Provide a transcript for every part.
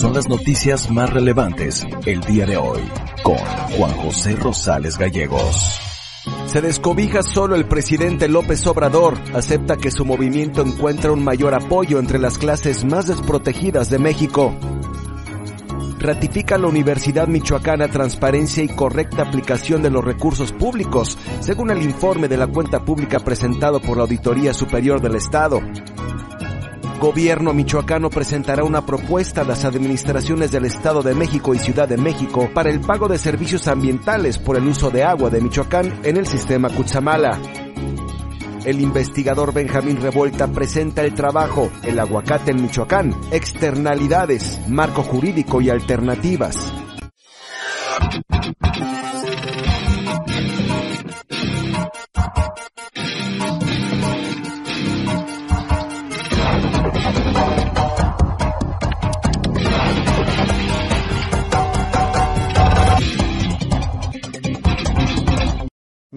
son las noticias más relevantes el día de hoy con Juan José Rosales Gallegos. Se descobija solo el presidente López Obrador, acepta que su movimiento encuentra un mayor apoyo entre las clases más desprotegidas de México. Ratifica la Universidad Michoacana transparencia y correcta aplicación de los recursos públicos, según el informe de la cuenta pública presentado por la Auditoría Superior del Estado. Gobierno michoacano presentará una propuesta a las administraciones del Estado de México y Ciudad de México para el pago de servicios ambientales por el uso de agua de Michoacán en el sistema Cutzamala. El investigador Benjamín Revolta presenta el trabajo El aguacate en Michoacán, externalidades, marco jurídico y alternativas.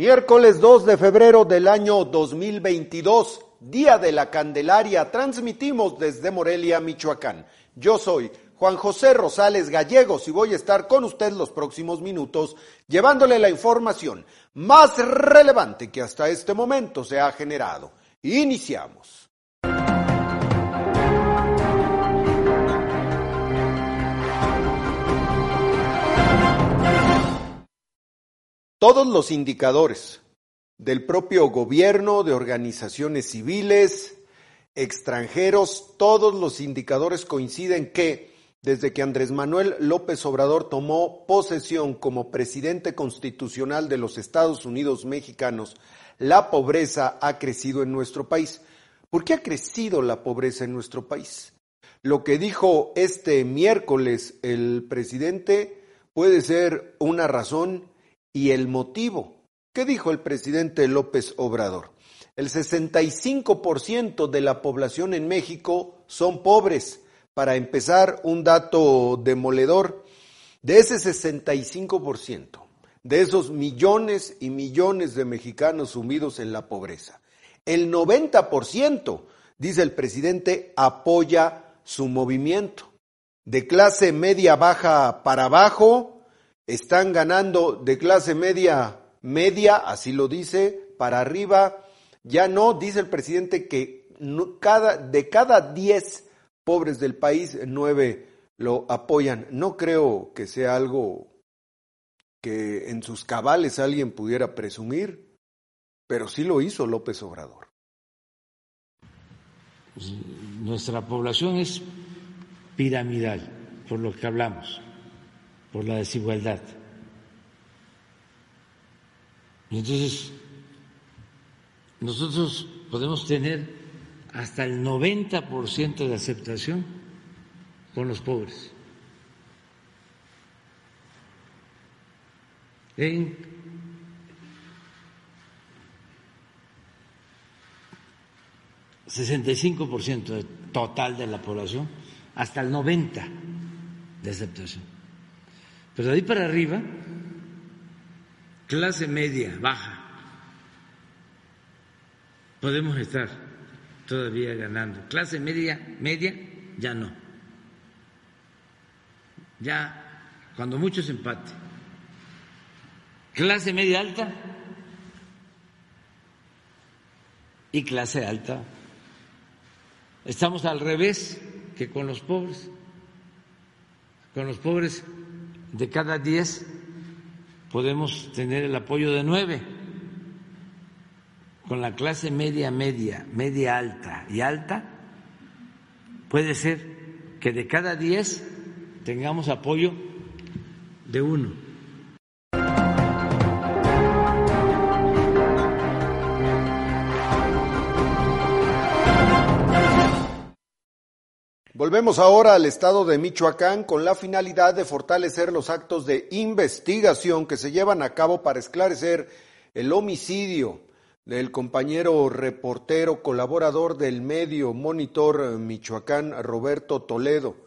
Miércoles 2 de febrero del año 2022, Día de la Candelaria, transmitimos desde Morelia, Michoacán. Yo soy Juan José Rosales Gallegos y voy a estar con usted los próximos minutos llevándole la información más relevante que hasta este momento se ha generado. Iniciamos. Todos los indicadores del propio gobierno, de organizaciones civiles, extranjeros, todos los indicadores coinciden que desde que Andrés Manuel López Obrador tomó posesión como presidente constitucional de los Estados Unidos mexicanos, la pobreza ha crecido en nuestro país. ¿Por qué ha crecido la pobreza en nuestro país? Lo que dijo este miércoles el presidente puede ser una razón y el motivo. ¿Qué dijo el presidente López Obrador? El 65% de la población en México son pobres. Para empezar, un dato demoledor, de ese 65%, de esos millones y millones de mexicanos sumidos en la pobreza, el 90%, dice el presidente, apoya su movimiento. De clase media baja para abajo, están ganando de clase media, media, así lo dice, para arriba. Ya no, dice el presidente que cada, de cada diez pobres del país, nueve lo apoyan. No creo que sea algo que en sus cabales alguien pudiera presumir, pero sí lo hizo López Obrador. Nuestra población es piramidal, por lo que hablamos por la desigualdad. Entonces, nosotros podemos tener hasta el 90% de aceptación con los pobres. En ...65% total de la población... ...hasta el 90% de aceptación. Pero de ahí para arriba, clase media, baja, podemos estar todavía ganando. Clase media, media, ya no. Ya, cuando mucho es empate. Clase media alta y clase alta. Estamos al revés que con los pobres. Con los pobres de cada diez podemos tener el apoyo de nueve. Con la clase media, media, media alta y alta, puede ser que de cada diez tengamos apoyo de uno. Volvemos ahora al estado de Michoacán con la finalidad de fortalecer los actos de investigación que se llevan a cabo para esclarecer el homicidio del compañero reportero colaborador del medio Monitor Michoacán, Roberto Toledo,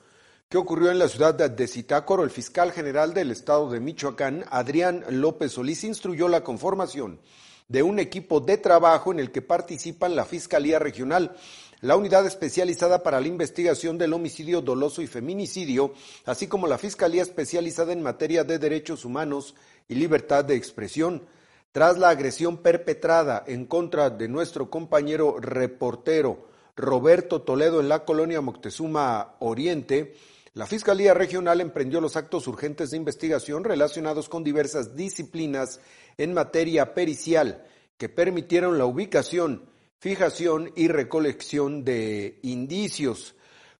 que ocurrió en la ciudad de Zitácoro. El fiscal general del estado de Michoacán, Adrián López Solís, instruyó la conformación de un equipo de trabajo en el que participan la Fiscalía Regional, la Unidad Especializada para la Investigación del Homicidio Doloso y Feminicidio, así como la Fiscalía Especializada en Materia de Derechos Humanos y Libertad de Expresión, tras la agresión perpetrada en contra de nuestro compañero reportero Roberto Toledo en la colonia Moctezuma Oriente, la Fiscalía Regional emprendió los actos urgentes de investigación relacionados con diversas disciplinas en materia pericial que permitieron la ubicación, fijación y recolección de indicios.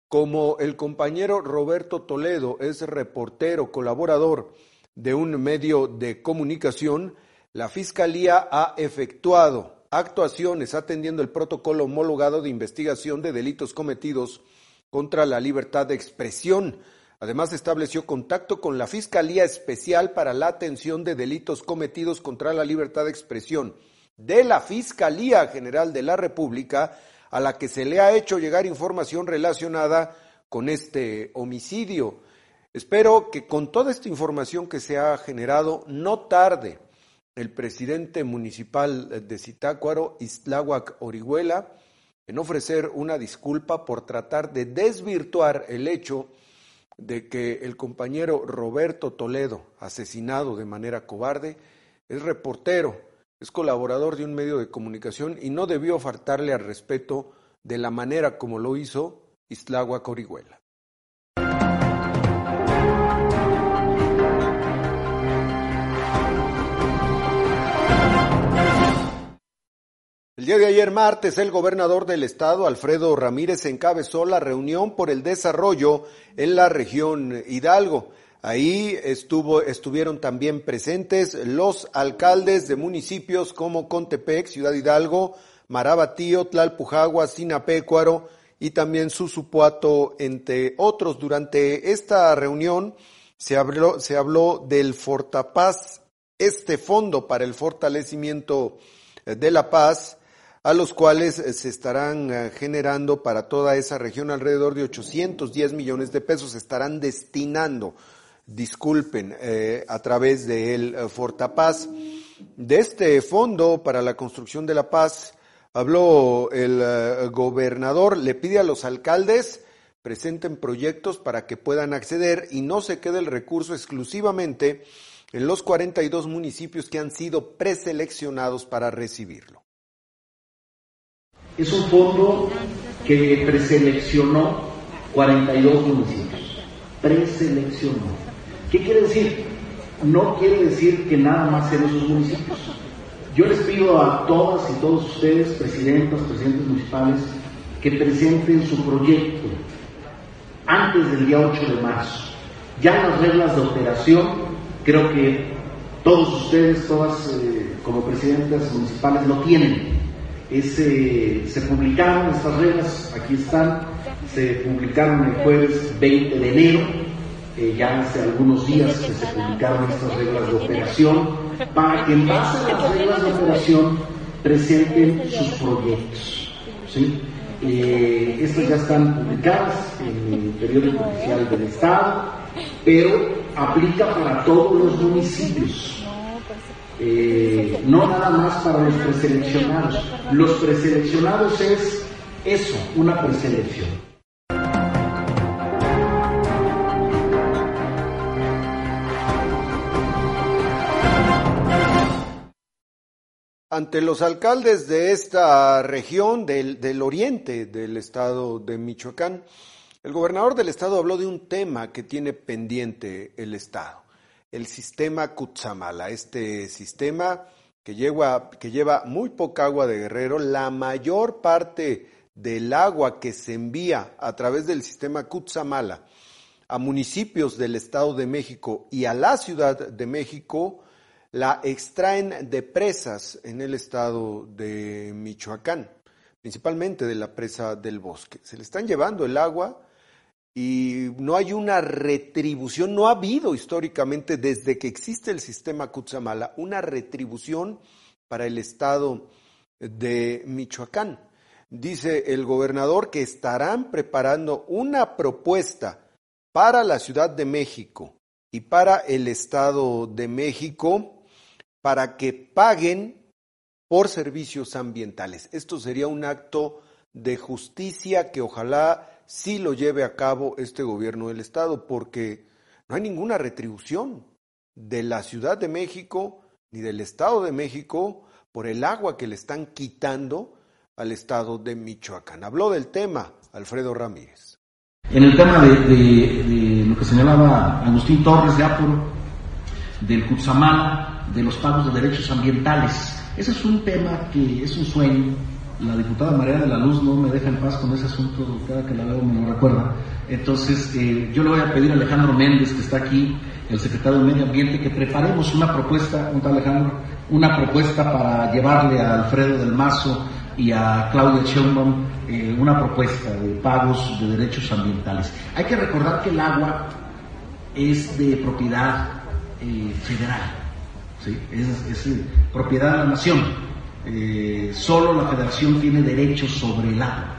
Como el compañero Roberto Toledo es reportero, colaborador de un medio de comunicación, la Fiscalía ha efectuado actuaciones atendiendo el protocolo homologado de investigación de delitos cometidos contra la libertad de expresión. Además, estableció contacto con la Fiscalía Especial para la Atención de Delitos Cometidos contra la Libertad de Expresión de la Fiscalía General de la República, a la que se le ha hecho llegar información relacionada con este homicidio. Espero que con toda esta información que se ha generado, no tarde el presidente municipal de Zitácuaro, Istláhuac Orihuela, en ofrecer una disculpa por tratar de desvirtuar el hecho de que el compañero Roberto Toledo, asesinado de manera cobarde, es reportero, es colaborador de un medio de comunicación y no debió faltarle al respeto de la manera como lo hizo Islagua Orihuela. El día de ayer martes, el gobernador del estado, Alfredo Ramírez, encabezó la reunión por el desarrollo en la región Hidalgo. Ahí estuvo, estuvieron también presentes los alcaldes de municipios como Contepec, Ciudad Hidalgo, Marabatío, Tlalpujagua, Sinapecuaro y también Susupuato, entre otros. Durante esta reunión se habló, se habló del Fortapaz, este fondo para el fortalecimiento de la paz, a los cuales eh, se estarán eh, generando para toda esa región alrededor de 810 millones de pesos, se estarán destinando, disculpen, eh, a través del Fortapaz. De este fondo para la construcción de la paz habló el gobernador, le pide a los alcaldes presenten proyectos para que puedan acceder y no se quede el recurso exclusivamente en los 42 municipios que han sido preseleccionados para recibirlo. Es un fondo que preseleccionó 42 municipios. Preseleccionó. ¿Qué quiere decir? No quiere decir que nada más en esos municipios. Yo les pido a todas y todos ustedes, presidentas, presidentes municipales, que presenten su proyecto antes del día 8 de marzo. Ya las reglas de operación, creo que todos ustedes, todas eh, como presidentas municipales lo tienen se publicaron estas reglas, aquí están, se publicaron el jueves 20 de enero, ya hace algunos días que se publicaron estas reglas de operación, para que en base a las reglas de operación presenten sus proyectos. Eh, estas ya están publicadas en el periódico oficial del Estado, pero aplica para todos los municipios. Eh, no nada más para los preseleccionados. Los preseleccionados es eso, una preselección. Ante los alcaldes de esta región del, del oriente del estado de Michoacán, el gobernador del estado habló de un tema que tiene pendiente el estado el sistema Kutsamala, este sistema que lleva, que lleva muy poca agua de Guerrero, la mayor parte del agua que se envía a través del sistema Kutsamala a municipios del Estado de México y a la Ciudad de México, la extraen de presas en el estado de Michoacán, principalmente de la presa del bosque. Se le están llevando el agua y no hay una retribución, no ha habido históricamente desde que existe el sistema Kutsamala una retribución para el estado de Michoacán. Dice el gobernador que estarán preparando una propuesta para la Ciudad de México y para el Estado de México para que paguen por servicios ambientales. Esto sería un acto de justicia que ojalá sí lo lleve a cabo este gobierno del Estado, porque no hay ninguna retribución de la Ciudad de México ni del Estado de México por el agua que le están quitando al Estado de Michoacán. Habló del tema Alfredo Ramírez. En el tema de, lo que señalaba Agustín Torres de Apuro, del Cutzamala, de los pagos de derechos ambientales, ese es un tema que es un sueño la diputada María de la Luz no me deja en paz con ese asunto, cada que la veo me lo recuerda. Entonces, eh, yo le voy a pedir a Alejandro Méndez, que está aquí, el secretario de Medio Ambiente, que preparemos una propuesta, un Alejandro, una propuesta para llevarle a Alfredo del Mazo y a Claudia Sheinbaum eh, una propuesta de pagos de derechos ambientales. Hay que recordar que el agua es de propiedad eh, federal, es, es propiedad de la nación. Eh, solo la federación tiene derechos sobre el agua.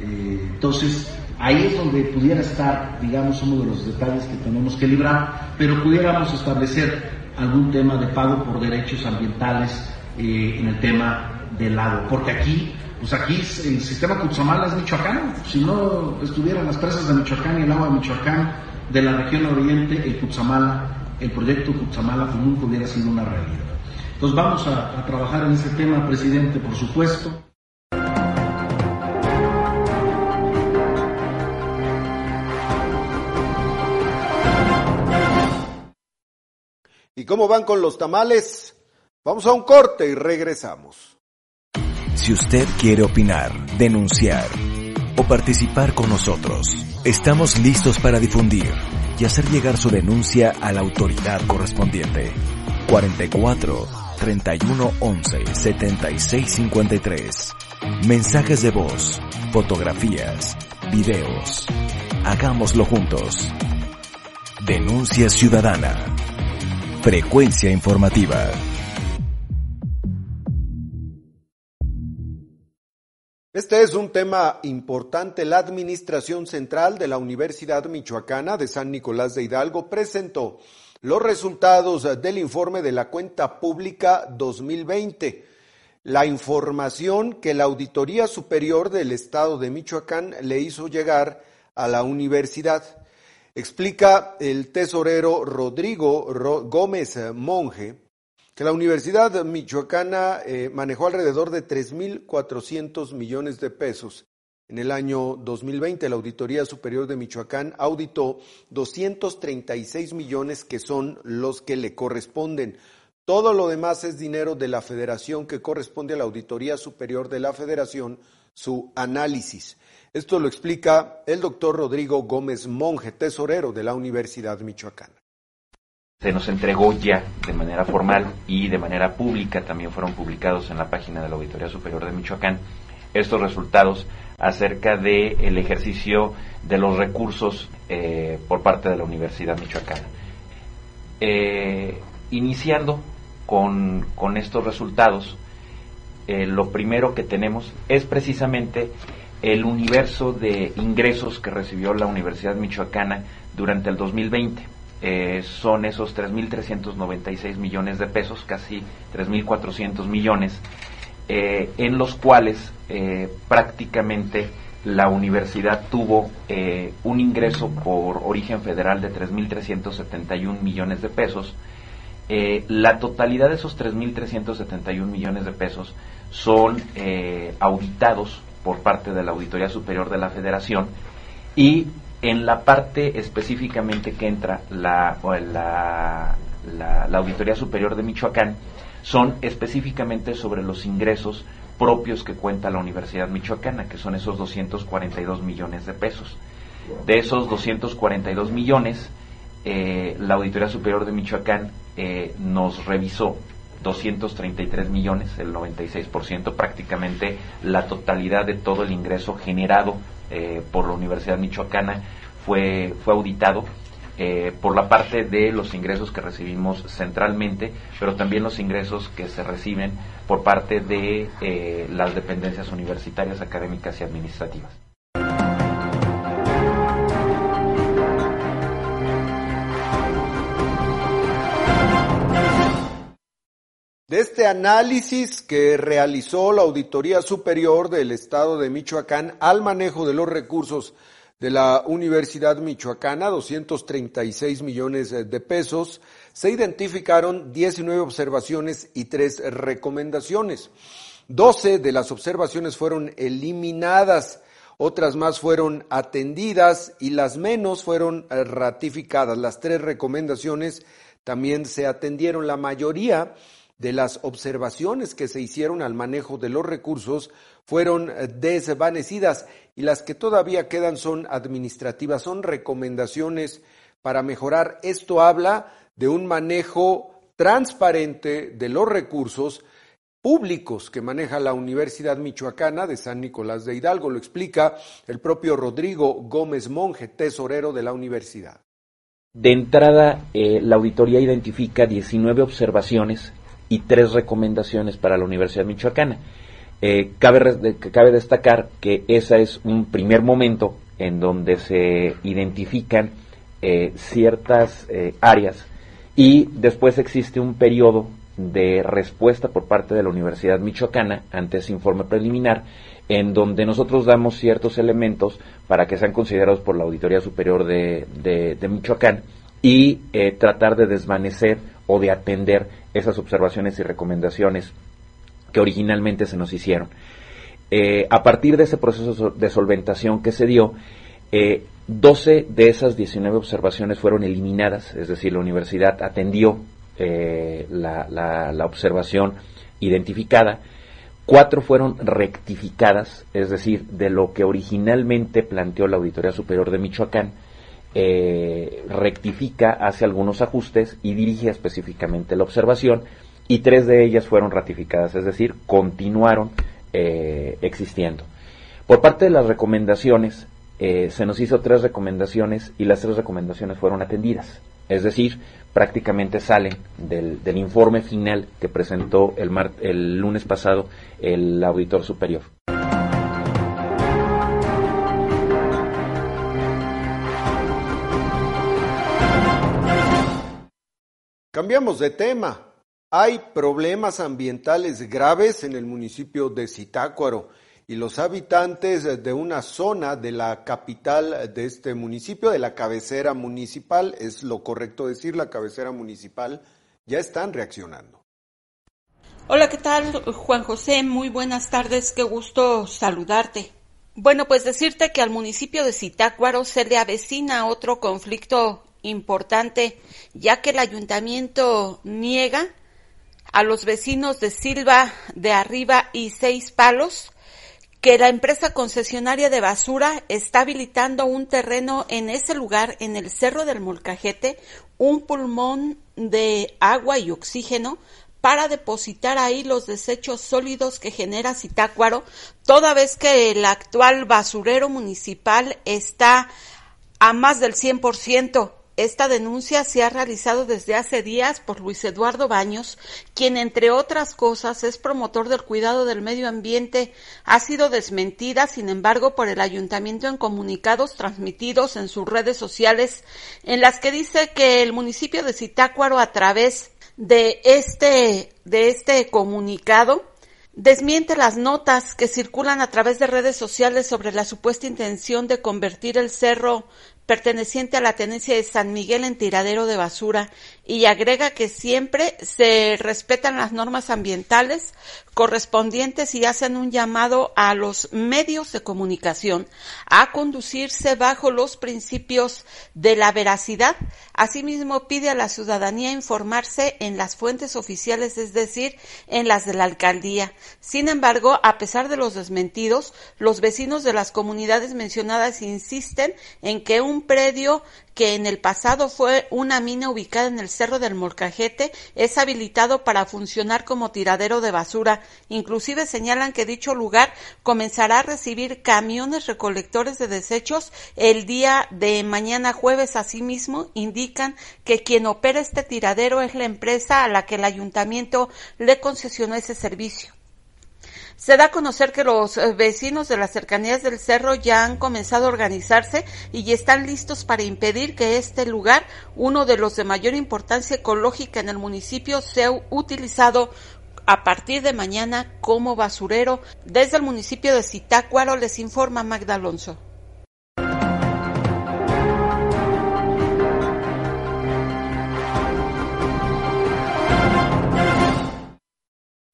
Eh, entonces, ahí es donde pudiera estar, digamos, uno de los detalles que tenemos que librar, pero pudiéramos establecer algún tema de pago por derechos ambientales eh, en el tema del agua, porque aquí, pues aquí el sistema Cutzamala es michoacano, si no estuvieran las presas de Michoacán y el agua de Michoacán de la región oriente, el Cutzamala, el proyecto Cutzamala común hubiera sido una realidad. Entonces vamos a, trabajar en ese tema, presidente, por supuesto. ¿Y cómo van con los tamales? Vamos a un corte y regresamos. Si usted quiere opinar, denunciar o participar con nosotros, estamos listos para difundir y hacer llegar su denuncia a la autoridad correspondiente. 44 31 11 76 53. Mensajes de voz, fotografías, videos. Hagámoslo juntos. Denuncia ciudadana. Frecuencia informativa. Este es un tema importante. La Administración Central de la Universidad Michoacana de San Nicolás de Hidalgo presentó los resultados del informe de la cuenta pública 2020. La información que la Auditoría Superior del Estado de Michoacán le hizo llegar a la universidad. Explica el tesorero Rodrigo Gómez Monge que la Universidad Michoacana eh, manejó alrededor de 3.400 millones de pesos en el año 2020, la Auditoría Superior de Michoacán auditó 236 millones que son los que le corresponden. Todo lo demás es dinero de la federación que corresponde a la Auditoría Superior de la Federación, su análisis. Esto lo explica el doctor Rodrigo Gómez Monje, tesorero de la Universidad Michoacana. Se nos entregó ya de manera formal y de manera pública, también fueron publicados en la página de la Auditoría Superior de Michoacán, estos resultados acerca del el ejercicio de los recursos eh, por parte de la Universidad Michoacana. Eh, iniciando con, estos resultados, eh, lo primero que tenemos es precisamente el universo de ingresos que recibió la Universidad Michoacana durante el 2020. Son esos 3.396 millones de pesos, casi 3.400 millones, eh, en los cuales eh, prácticamente la universidad tuvo eh, un ingreso por origen federal de 3.371 millones de pesos. la totalidad de esos 3.371 millones de pesos son auditados por parte de la Auditoría Superior de la Federación y en la parte específicamente que entra la, la Auditoría Superior de Michoacán, son específicamente sobre los ingresos propios que cuenta la Universidad Michoacana, que son esos 242 millones de pesos. De esos 242 millones, eh, la Auditoría Superior de Michoacán eh, nos revisó 233 millones, el 96%, prácticamente la totalidad de todo el ingreso generado eh, por la Universidad Michoacana fue, fue auditado eh, por la parte de los ingresos que recibimos centralmente, pero también los ingresos que se reciben por parte de eh, las dependencias universitarias, académicas y administrativas. De este análisis que realizó la Auditoría Superior del Estado de Michoacán al manejo de los recursos de la Universidad Michoacana, 236 millones de pesos, se identificaron 19 observaciones y 3 recomendaciones. 12 de las observaciones fueron eliminadas, otras más fueron atendidas y las menos fueron ratificadas. Las tres recomendaciones también se atendieron. La mayoría de las observaciones que se hicieron al manejo de los recursos fueron eh, desvanecidas y las que todavía quedan son administrativas, son recomendaciones para mejorar. Esto habla de un manejo transparente de los recursos públicos que maneja la Universidad Michoacana de San Nicolás de Hidalgo. Lo explica el propio Rodrigo Gómez Monje, tesorero de la universidad. De entrada, eh, la auditoría identifica 19 observaciones y tres recomendaciones para la Universidad Michoacana. Eh, cabe, cabe destacar que ese es un primer momento en donde se identifican eh, ciertas eh, áreas y después existe un periodo de respuesta por parte de la Universidad Michoacana ante ese informe preliminar en donde nosotros damos ciertos elementos para que sean considerados por la Auditoría Superior de, de Michoacán y tratar de desvanecer o de atender esas observaciones y recomendaciones que originalmente se nos hicieron. Eh, a partir de ese proceso de solventación que se dio, 12 eh, de esas 19 observaciones fueron eliminadas, es decir, la universidad atendió eh, la, la, observación identificada, cuatro fueron rectificadas, es decir, de lo que originalmente planteó la Auditoría Superior de Michoacán, eh, rectifica, hace algunos ajustes y dirige específicamente la observación y tres de ellas fueron ratificadas, es decir, continuaron eh, existiendo. Por parte de las recomendaciones, eh, se nos hizo tres recomendaciones y las tres recomendaciones fueron atendidas, es decir, prácticamente salen del, informe final que presentó el, el lunes pasado el auditor superior. Cambiamos de tema. Hay problemas ambientales graves en el municipio de Zitácuaro y los habitantes de una zona de la capital de este municipio, de la cabecera municipal, es lo correcto decir, la cabecera municipal, ya están reaccionando. Hola, ¿qué tal, Juan José? Muy buenas tardes, qué gusto saludarte. Bueno, pues decirte que al municipio de Zitácuaro se le avecina otro conflicto importante, ya que el ayuntamiento niega a los vecinos de Silva de Arriba y Seis Palos que la empresa concesionaria de basura está habilitando un terreno en ese lugar, en el Cerro del Molcajete, un pulmón de agua y oxígeno para depositar ahí los desechos sólidos que genera Citácuaro, toda vez que el actual basurero municipal está a más del 100%. Esta denuncia se ha realizado desde hace días por Luis Eduardo Baños, quien, entre otras cosas, es promotor del cuidado del medio ambiente. Ha sido desmentida, sin embargo, por el ayuntamiento en comunicados transmitidos en sus redes sociales, en las que dice que el municipio de Zitácuaro, a través de este, de este comunicado, desmiente las notas que circulan a través de redes sociales sobre la supuesta intención de convertir el cerro perteneciente a la tenencia de San Miguel en tiradero de basura y agrega que siempre se respetan las normas ambientales correspondientes y hacen un llamado a los medios de comunicación a conducirse bajo los principios de la veracidad. Asimismo, pide a la ciudadanía informarse en las fuentes oficiales, es decir, en las de la alcaldía. Sin embargo, a pesar de los desmentidos, los vecinos de las comunidades mencionadas insisten en que un predio que en el pasado fue una mina ubicada en el Cerro del Molcajete, es habilitado para funcionar como tiradero de basura. Inclusive señalan que dicho lugar comenzará a recibir camiones recolectores de desechos el día de mañana jueves. Asimismo, indican que quien opera este tiradero es la empresa a la que el ayuntamiento le concesionó ese servicio. Se da a conocer que los eh, vecinos de las cercanías del cerro ya han comenzado a organizarse y están listos para impedir que este lugar, uno de los de mayor importancia ecológica en el municipio, sea utilizado a partir de mañana como basurero. Desde el municipio de Zitácuaro les informa Magda Alonso.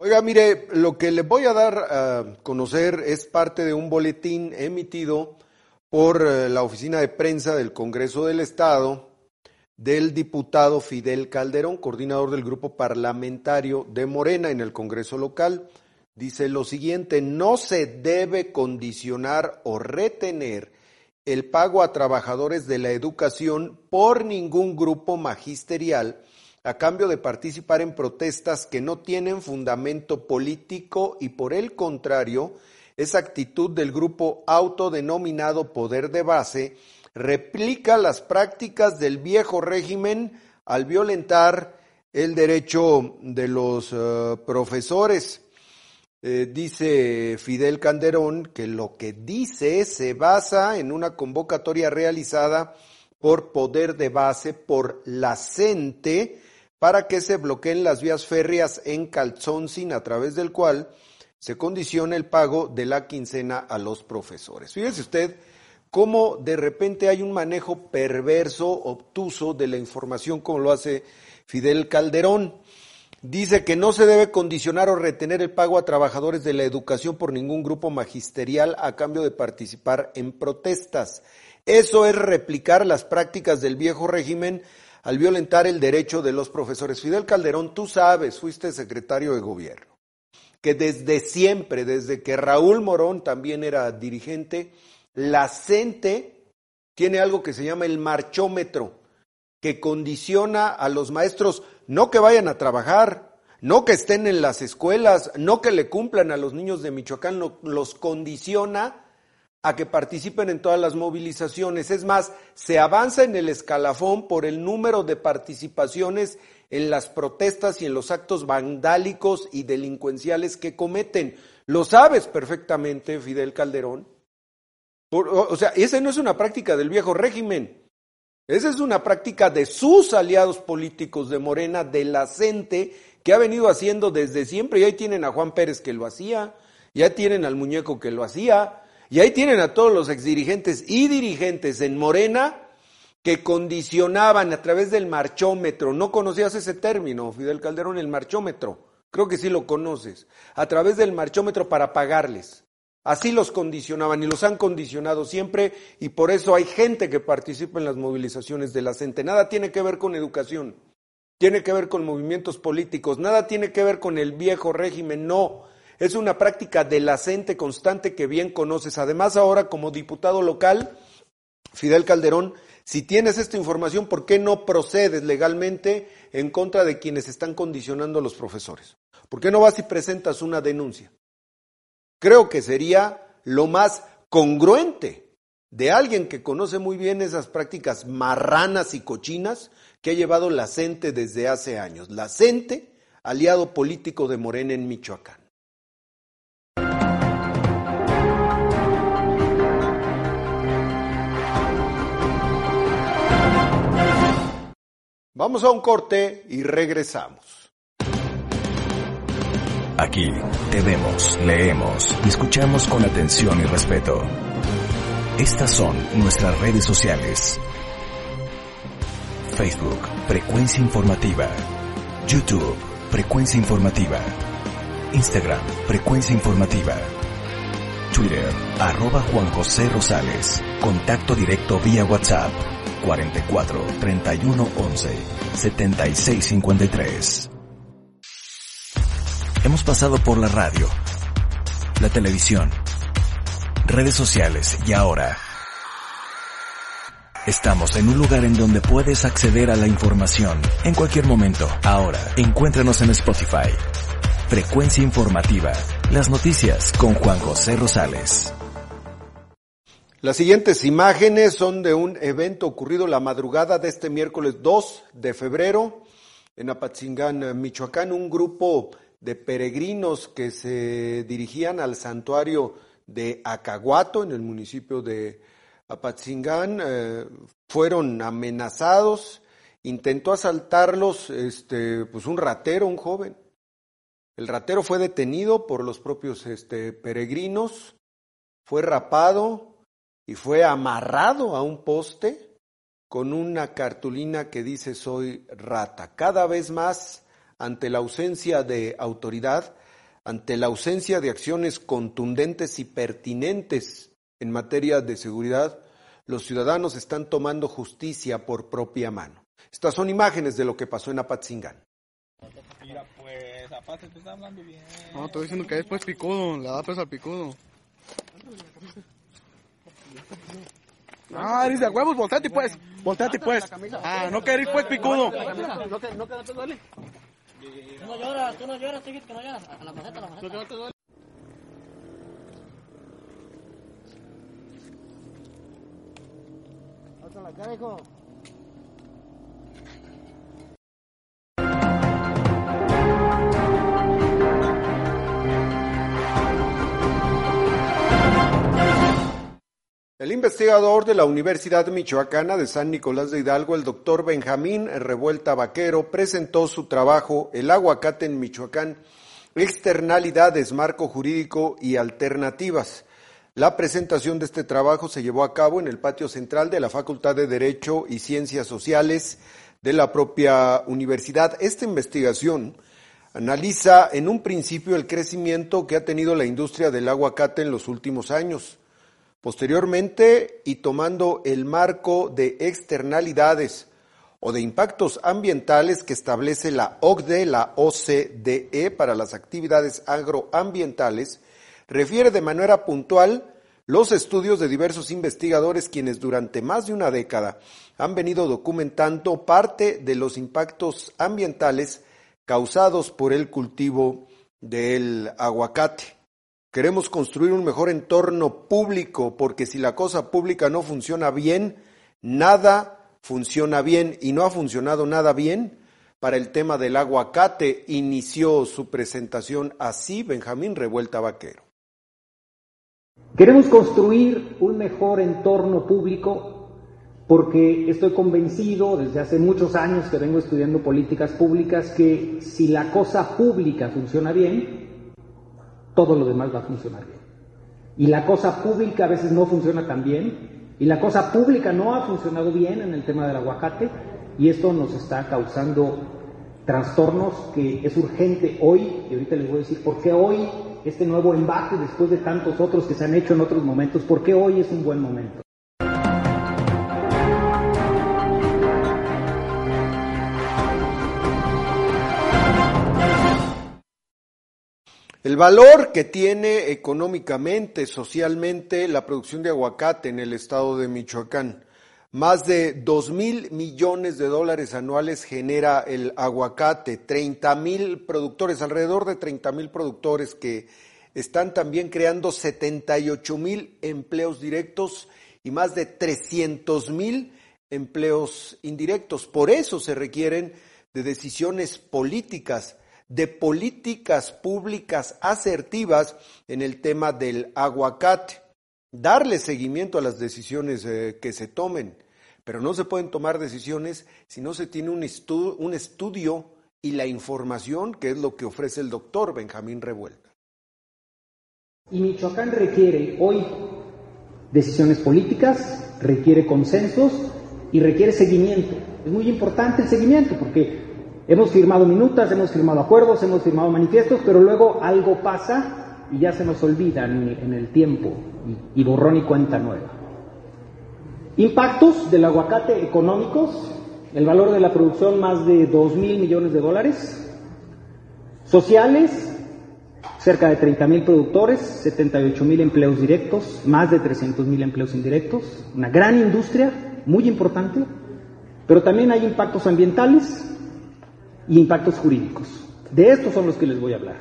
Oiga, mire, lo que le voy a dar a conocer es parte de un boletín emitido por eh, la oficina de prensa del Congreso del Estado del diputado Fidel Calderón, coordinador del grupo parlamentario de Morena en el Congreso local. Dice lo siguiente, no se debe condicionar o retener el pago a trabajadores de la educación por ningún grupo magisterial a cambio de participar en protestas que no tienen fundamento político y por el contrario, esa actitud del grupo autodenominado Poder de Base replica las prácticas del viejo régimen al violentar el derecho de los eh, profesores. Eh, dice Fidel Calderón que lo que dice se basa en una convocatoria realizada por Poder de Base, por la CENTE, para que se bloqueen las vías férreas en Calzoncin, a través del cual se condiciona el pago de la quincena a los profesores. Fíjese usted cómo de repente hay un manejo perverso, obtuso de la información, como lo hace Fidel Calderón. Dice que no se debe condicionar o retener el pago a trabajadores de la educación por ningún grupo magisterial a cambio de participar en protestas. Eso es replicar las prácticas del viejo régimen al violentar el derecho de los profesores. Fidel Calderón, tú sabes, fuiste secretario de gobierno, que desde siempre, desde que Raúl Morón también era dirigente, la CENTE tiene algo que se llama el marchómetro, que condiciona a los maestros no que vayan a trabajar, no que estén en las escuelas, no que le cumplan a los niños de Michoacán, los condiciona a que participen en todas las movilizaciones. Es más, se avanza en el escalafón por el número de participaciones en las protestas y en los actos vandálicos y delincuenciales que cometen. Lo sabes perfectamente, Fidel Calderón. o sea, esa no es una práctica del viejo régimen. Esa es una práctica de sus aliados políticos de Morena, de la CENTE, que ha venido haciendo desde siempre. Y ahí tienen a Juan Pérez que lo hacía, ya tienen al muñeco que lo hacía, y ahí tienen a todos los exdirigentes y dirigentes en Morena que condicionaban a través del marchómetro. ¿No conocías ese término, Fidel Calderón, el marchómetro? Creo que sí lo conoces. A través del marchómetro para pagarles. Así los condicionaban y los han condicionado siempre y por eso hay gente que participa en las movilizaciones de la gente. Nada tiene que ver con educación, tiene que ver con movimientos políticos, nada tiene que ver con el viejo régimen, no. Es una práctica delacente constante que bien conoces. Además, ahora como diputado local, Fidel Calderón, si tienes esta información, ¿por qué no procedes legalmente en contra de quienes están condicionando a los profesores? ¿Por qué no vas y presentas una denuncia? Creo que sería lo más congruente de alguien que conoce muy bien esas prácticas marranas y cochinas que ha llevado la CENTE desde hace años. La CENTE, aliado político de Morena en Michoacán. Vamos a un corte y regresamos. Aquí te vemos, leemos y escuchamos con atención y respeto. Estas son nuestras redes sociales. Facebook, Frecuencia Informativa. YouTube, Frecuencia Informativa. Instagram, Frecuencia Informativa. Twitter, arroba Juan José Rosales. Contacto directo vía WhatsApp 44 31 11 76 53. Hemos pasado por la radio, la televisión, redes sociales y ahora estamos en un lugar en donde puedes acceder a la información en cualquier momento. Ahora, encuéntranos en Spotify. Frecuencia informativa. Las noticias con Juan José Rosales. Las siguientes imágenes son de un evento ocurrido la madrugada de este miércoles 2 de febrero en Apatzingán, Michoacán. Un grupo de peregrinos que se dirigían al santuario de Acaguato en el municipio de Apatzingán eh, fueron amenazados. Intentó asaltarlos este, pues un ratero, un joven. El ratero fue detenido por los propios este, peregrinos, fue rapado y fue amarrado a un poste con una cartulina que dice soy rata. Cada vez más, ante la ausencia de autoridad, ante la ausencia de acciones contundentes y pertinentes en materia de seguridad, los ciudadanos están tomando justicia por propia mano. Estas son imágenes de lo que pasó en Apatzingán. Mira, pues, aparte te está hablando bien. No, estoy diciendo que es pues picudo, le da peso al picudo. Ah, eres de huevos, volteate pues, volteate pues. Ah, no querés pues picudo. Tú no lloras, tú no lloras, tú que no lloras. A la maceta, a la maceta. Alza la cara, hijo. El investigador de la Universidad Michoacana de San Nicolás de Hidalgo, el doctor Benjamín Revuelta Vaquero, presentó su trabajo El aguacate en Michoacán, externalidades, marco jurídico y alternativas. La presentación de este trabajo se llevó a cabo en el patio central de la Facultad de Derecho y Ciencias Sociales de la propia universidad. Esta investigación analiza en un principio el crecimiento que ha tenido la industria del aguacate en los últimos años Posteriormente, y tomando el marco de externalidades o de impactos ambientales que establece la OCDE, la OCDE para las actividades agroambientales, refiere de manera puntual los estudios de diversos investigadores quienes durante más de una década han venido documentando parte de los impactos ambientales causados por el cultivo del aguacate. Queremos construir un mejor entorno público, porque si la cosa pública no funciona bien, nada funciona bien y no ha funcionado nada bien. Para el tema del aguacate inició su presentación así Benjamín Revuelta Vaquero. Queremos construir un mejor entorno público porque estoy convencido desde hace muchos años que vengo estudiando políticas públicas que si la cosa pública funciona bien, todo lo demás va a funcionar bien. Y la cosa pública a veces no funciona tan bien, y la cosa pública no ha funcionado bien en el tema del aguacate, y esto nos está causando trastornos que es urgente hoy, y ahorita les voy a decir por qué hoy este nuevo embate, después de tantos otros que se han hecho en otros momentos, por qué hoy es un buen momento. El valor que tiene económicamente, socialmente, la producción de aguacate en el estado de Michoacán. Más de dos mil millones de dólares anuales genera el aguacate, 30 mil productores, alrededor de 30 mil productores que están también creando 78 mil empleos directos y más de 300 mil empleos indirectos. Por eso se requieren de decisiones políticas de políticas públicas asertivas en el tema del aguacate, darle seguimiento a las decisiones eh, que se tomen, pero no se pueden tomar decisiones si no se tiene un, un estudio y la información que es lo que ofrece el doctor Benjamín Revuelta. Y Michoacán requiere hoy decisiones políticas, requiere consensos y requiere seguimiento. Es muy importante el seguimiento porque Hemos firmado minutas, hemos firmado acuerdos, hemos firmado manifiestos, pero luego algo pasa y ya se nos olvida en, el tiempo. Y, borrón y cuenta nueva. Impactos del aguacate económicos, el valor de la producción más de 2 mil millones de dólares. Sociales, cerca de 30 mil productores, 78 mil empleos directos, más de 300 mil empleos indirectos, una gran industria, muy importante, pero también hay impactos ambientales, y impactos jurídicos. De estos son los que les voy a hablar.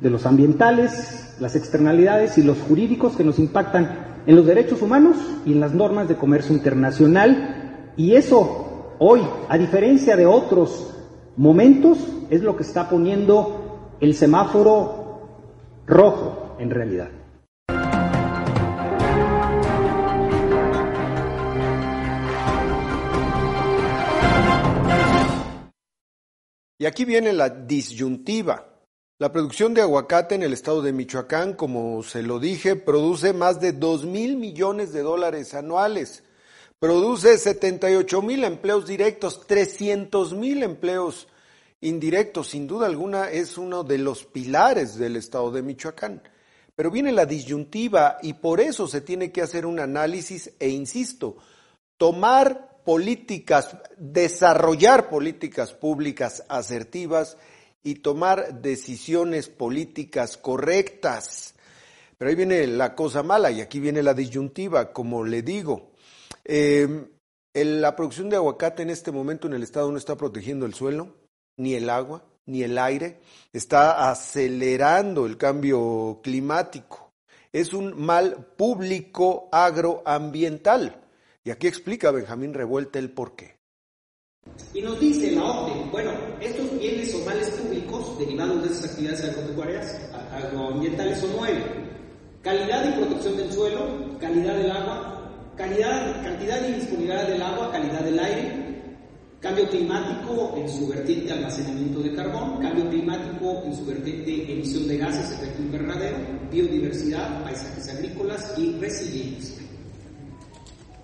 De los ambientales, las externalidades y los jurídicos que nos impactan en los derechos humanos y en las normas de comercio internacional. Y eso hoy, a diferencia de otros momentos, es lo que está poniendo el semáforo rojo en realidad. Y aquí viene la disyuntiva. La producción de aguacate en el estado de Michoacán, como se lo dije, produce más de 2 mil millones de dólares anuales. Produce 78 mil empleos directos, 300 mil empleos indirectos. Sin duda alguna es uno de los pilares del estado de Michoacán. Pero viene la disyuntiva y por eso se tiene que hacer un análisis e insisto, tomar políticas, desarrollar políticas públicas asertivas y tomar decisiones políticas correctas. Pero ahí viene la cosa mala y aquí viene la disyuntiva, como le digo. Eh, la producción de aguacate en este momento en el Estado no está protegiendo el suelo, ni el agua, ni el aire, está acelerando el cambio climático. Es un mal público agroambiental. Aquí explica Benjamín Revuelta el porqué. Y nos dice la OCDE, bueno, estos bienes o males públicos derivados de esas actividades agropecuarias agroambientales son nueve. Calidad y protección del suelo, calidad del agua, calidad, cantidad y disponibilidad del agua, calidad del aire, cambio climático en su vertiente almacenamiento de carbón, cambio climático en su vertiente emisión de gases, efecto invernadero, biodiversidad, paisajes agrícolas y resiliencia.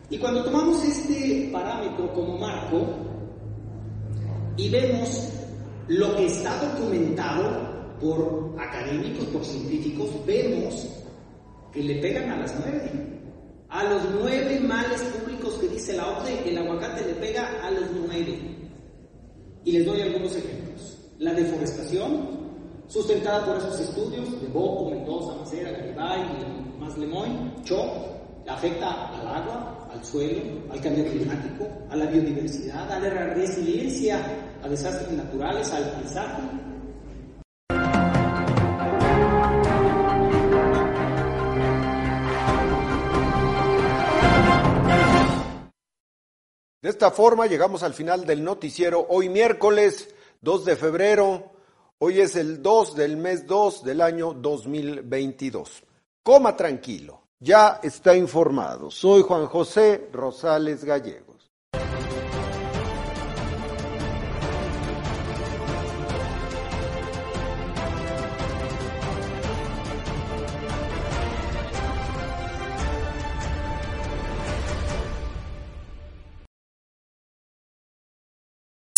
Y cuando tomamos este parámetro como marco, y vemos lo que está documentado por académicos, por científicos, vemos que le pegan a las nueve. A los nueve males públicos que dice la OCDE, el aguacate le pega a los nueve. Y les doy algunos ejemplos. La deforestación, sustentada por esos estudios de Boco, Mendoza, Macera, Garibay, más Cho, afecta al agua, al suelo, al cambio climático, a la biodiversidad, a la resiliencia a desastres naturales, al paisaje. De esta forma llegamos al final del noticiero hoy miércoles 2 de febrero. Hoy es el 2 del mes 2 del año 2022. Coma tranquilo, ya está informado. Soy Juan José Rosales Gallego.